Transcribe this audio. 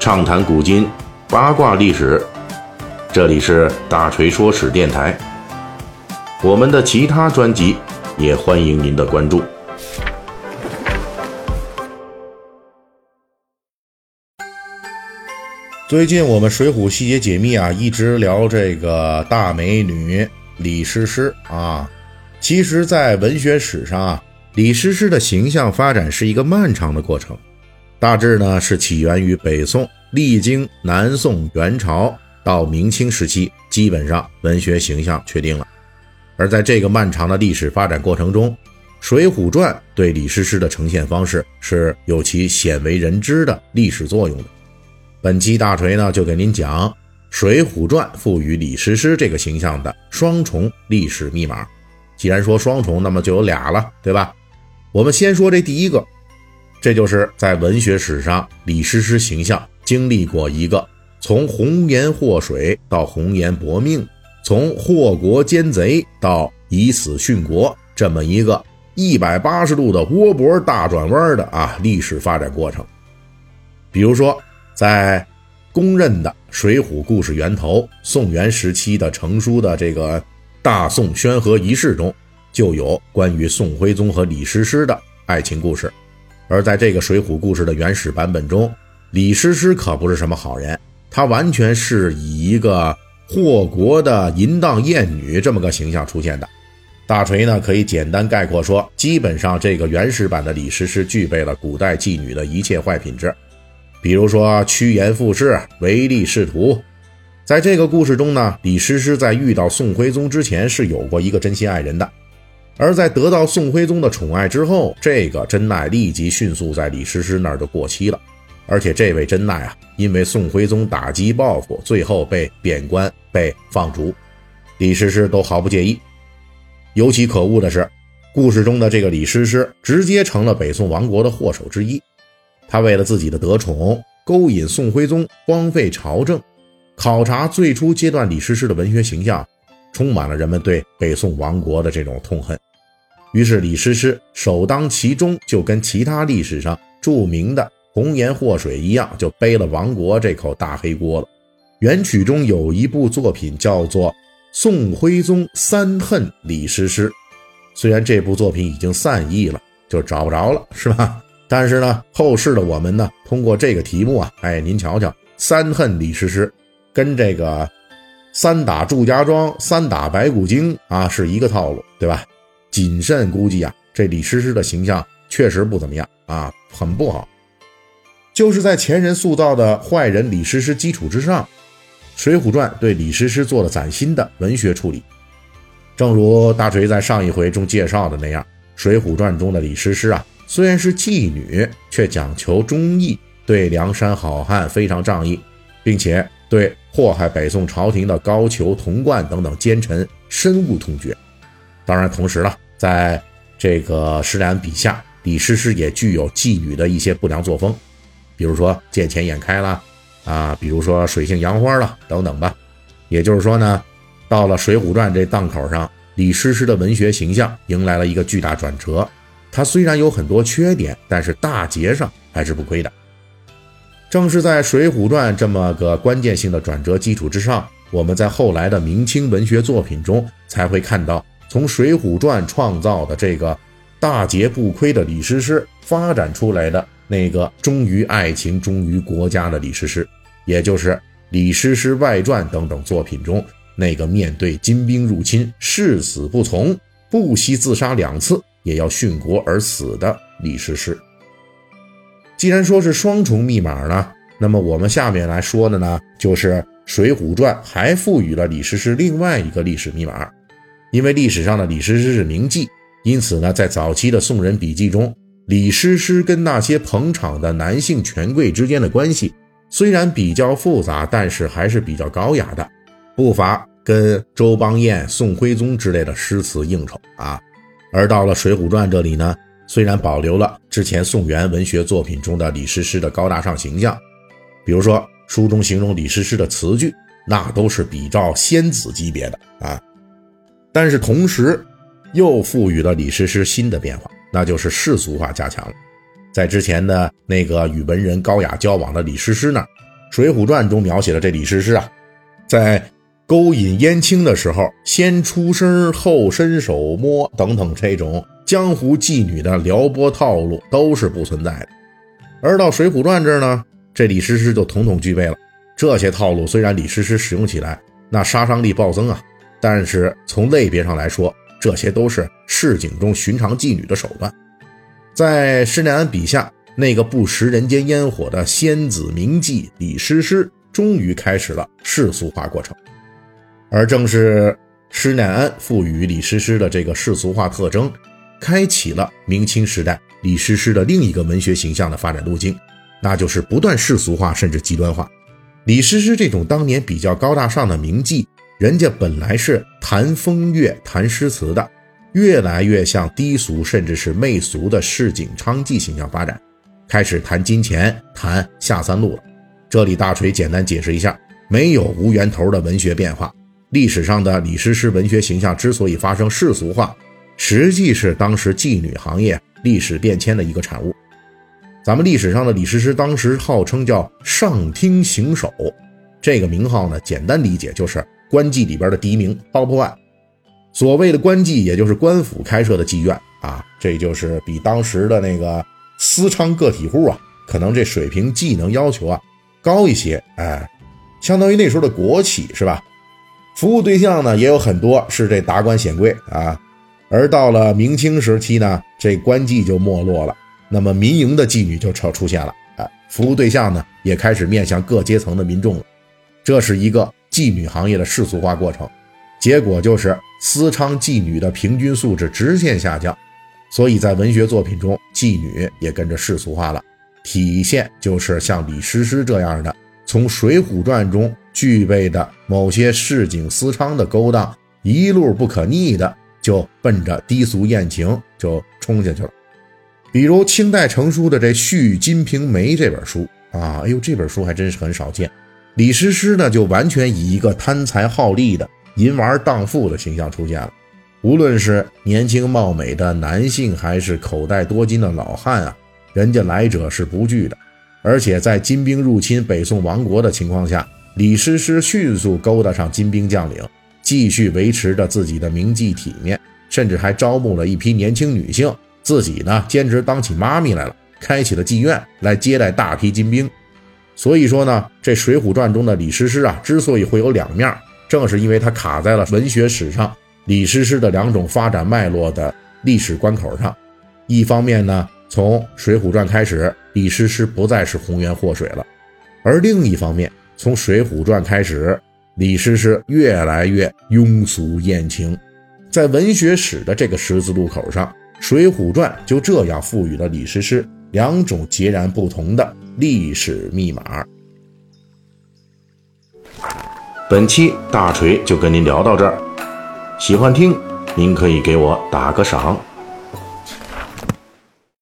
畅谈古今，八卦历史。这里是大锤说史电台。我们的其他专辑也欢迎您的关注。最近我们《水浒细节解密》啊，一直聊这个大美女李师师啊。其实，在文学史上啊，李师师的形象发展是一个漫长的过程。大致呢是起源于北宋，历经南宋、元朝到明清时期，基本上文学形象确定了。而在这个漫长的历史发展过程中，《水浒传》对李师师的呈现方式是有其鲜为人知的历史作用的。本期大锤呢，就给您讲《水浒传》赋予李师师这个形象的双重历史密码。既然说双重，那么就有俩了，对吧？我们先说这第一个，这就是在文学史上李师师形象经历过一个从红颜祸水到红颜薄命，从祸国奸贼到以死殉国这么一个一百八十度的窝脖大转弯的啊历史发展过程。比如说。在公认的《水浒》故事源头宋元时期的成书的这个大宋宣和遗事中，就有关于宋徽宗和李师师的爱情故事。而在这个《水浒》故事的原始版本中，李师师可不是什么好人，他完全是以一个祸国的淫荡艳女这么个形象出现的。大锤呢，可以简单概括说，基本上这个原始版的李师师具备了古代妓女的一切坏品质。比如说趋炎附势、唯利是图，在这个故事中呢，李师师在遇到宋徽宗之前是有过一个真心爱人的，而在得到宋徽宗的宠爱之后，这个真爱立即迅速在李师师那儿就过期了。而且这位真爱啊，因为宋徽宗打击报复，最后被贬官、被放逐，李师师都毫不介意。尤其可恶的是，故事中的这个李师师直接成了北宋亡国的祸首之一。他为了自己的得宠，勾引宋徽宗，荒废朝政。考察最初阶段李师师的文学形象，充满了人们对北宋亡国的这种痛恨。于是李师师首当其冲，就跟其他历史上著名的红颜祸水一样，就背了亡国这口大黑锅了。元曲中有一部作品叫做《宋徽宗三恨李师师》，虽然这部作品已经散佚了，就找不着了，是吧？但是呢，后世的我们呢，通过这个题目啊，哎，您瞧瞧，三恨李师师，跟这个三打祝家庄、三打白骨精啊是一个套路，对吧？谨慎估计啊，这李师师的形象确实不怎么样啊，很不好。就是在前人塑造的坏人李师师基础之上，《水浒传》对李师师做了崭新的文学处理。正如大锤在上一回中介绍的那样，《水浒传》中的李师师啊。虽然是妓女，却讲求忠义，对梁山好汉非常仗义，并且对祸害北宋朝廷的高俅、童贯等等奸臣深恶痛绝。当然，同时呢，在这个施展笔下，李师师也具有妓女的一些不良作风，比如说见钱眼开了啊，比如说水性杨花了等等吧。也就是说呢，到了《水浒传》这档口上，李师师的文学形象迎来了一个巨大转折。他虽然有很多缺点，但是大节上还是不亏的。正是在《水浒传》这么个关键性的转折基础之上，我们在后来的明清文学作品中才会看到，从《水浒传》创造的这个大节不亏的李师师发展出来的那个忠于爱情、忠于国家的李师师，也就是《李师师外传》等等作品中那个面对金兵入侵誓死不从、不惜自杀两次。也要殉国而死的李师师。既然说是双重密码呢，那么我们下面来说的呢，就是《水浒传》还赋予了李师师另外一个历史密码。因为历史上的李师师是名妓，因此呢，在早期的宋人笔记中，李师师跟那些捧场的男性权贵之间的关系虽然比较复杂，但是还是比较高雅的，不乏跟周邦彦、宋徽宗之类的诗词应酬啊。而到了《水浒传》这里呢，虽然保留了之前宋元文学作品中的李师师的高大上形象，比如说书中形容李师师的词句，那都是比照仙子级别的啊，但是同时又赋予了李师师新的变化，那就是世俗化加强了。在之前的那个与文人高雅交往的李师师那儿，水浒传》中描写的这李师师啊，在勾引燕青的时候，先出声后伸手摸等等这种江湖妓女的撩拨套路都是不存在的。而到《水浒传》这儿呢，这李师师就统统具备了这些套路。虽然李师师使用起来那杀伤力暴增啊，但是从类别上来说，这些都是市井中寻常妓女的手段。在施耐庵笔下，那个不食人间烟火的仙子名妓李师师，终于开始了世俗化过程。而正是施耐庵赋予李师师的这个世俗化特征，开启了明清时代李师师的另一个文学形象的发展路径，那就是不断世俗化甚至极端化。李师师这种当年比较高大上的名妓，人家本来是谈风月、谈诗词的。越来越向低俗甚至是媚俗的市井娼妓形象发展，开始谈金钱、谈下三路了。这里大锤简单解释一下：没有无源头的文学变化。历史上的李师师文学形象之所以发生世俗化，实际是当时妓女行业历史变迁的一个产物。咱们历史上的李师师当时号称叫上厅行首，这个名号呢，简单理解就是官妓里边的第一名，top one。所谓的官妓，也就是官府开设的妓院啊，这就是比当时的那个私娼个体户啊，可能这水平技能要求啊高一些，哎，相当于那时候的国企是吧？服务对象呢也有很多是这达官显贵啊，而到了明清时期呢，这官妓就没落了，那么民营的妓女就出出现了，啊，服务对象呢也开始面向各阶层的民众了，这是一个妓女行业的世俗化过程。结果就是私娼妓女的平均素质直线下降，所以在文学作品中，妓女也跟着世俗化了。体现就是像李师师这样的，从《水浒传》中具备的某些市井私娼的勾当，一路不可逆的就奔着低俗艳情就冲下去了。比如清代成书的这《续金瓶梅》这本书啊，哎呦，这本书还真是很少见。李师师呢，就完全以一个贪财好利的。淫玩荡妇的形象出现了，无论是年轻貌美的男性，还是口袋多金的老汉啊，人家来者是不拒的。而且在金兵入侵北宋亡国的情况下，李师师迅速勾搭上金兵将领，继续维持着自己的名妓体面，甚至还招募了一批年轻女性，自己呢兼职当起妈咪来了，开启了妓院来接待大批金兵。所以说呢，这《水浒传》中的李师师啊，之所以会有两面。正是因为他卡在了文学史上李师师的两种发展脉络的历史关口上，一方面呢，从《水浒传》开始，李师师不再是红颜祸水了；而另一方面，从《水浒传》开始，李师师越来越庸俗艳情。在文学史的这个十字路口上，《水浒传》就这样赋予了李师师两种截然不同的历史密码。本期大锤就跟您聊到这儿，喜欢听您可以给我打个赏。